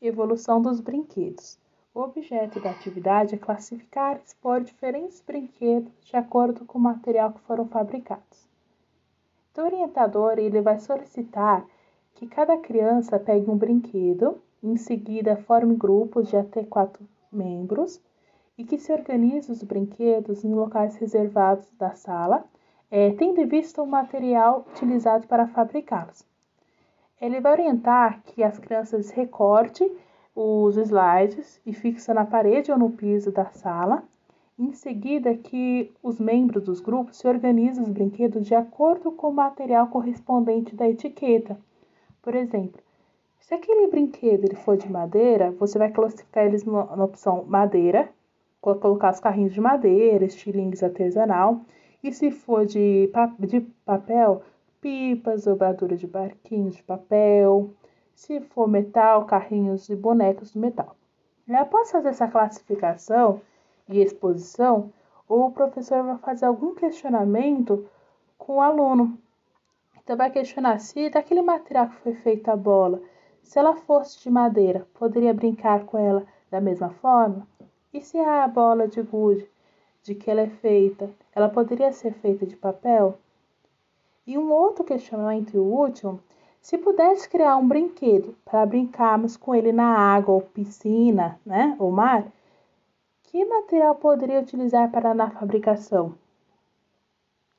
Evolução dos brinquedos. O objeto da atividade é classificar e expor diferentes brinquedos de acordo com o material que foram fabricados. Então, o orientador ele vai solicitar que cada criança pegue um brinquedo, em seguida forme grupos de até quatro membros e que se organize os brinquedos em locais reservados da sala, é, tendo em vista o material utilizado para fabricá-los. Ele vai orientar que as crianças recortem os slides e fixem na parede ou no piso da sala. Em seguida, que os membros dos grupos se organizem os brinquedos de acordo com o material correspondente da etiqueta. Por exemplo, se aquele brinquedo ele for de madeira, você vai classificar eles na opção madeira, colocar os carrinhos de madeira, estilingues artesanal. E se for de, de papel, pipas, dobradura de barquinhos de papel. Se for metal, carrinhos e bonecos de metal. E após fazer essa classificação e exposição, o professor vai fazer algum questionamento com o aluno. Então, vai questionar se daquele material que foi feita a bola, se ela fosse de madeira, poderia brincar com ela da mesma forma? E se a bola de gude de que ela é feita, ela poderia ser feita de papel? E um outro questionamento e o último, se pudesse criar um brinquedo para brincarmos com ele na água ou piscina, né, ou mar, que material poderia utilizar para na fabricação?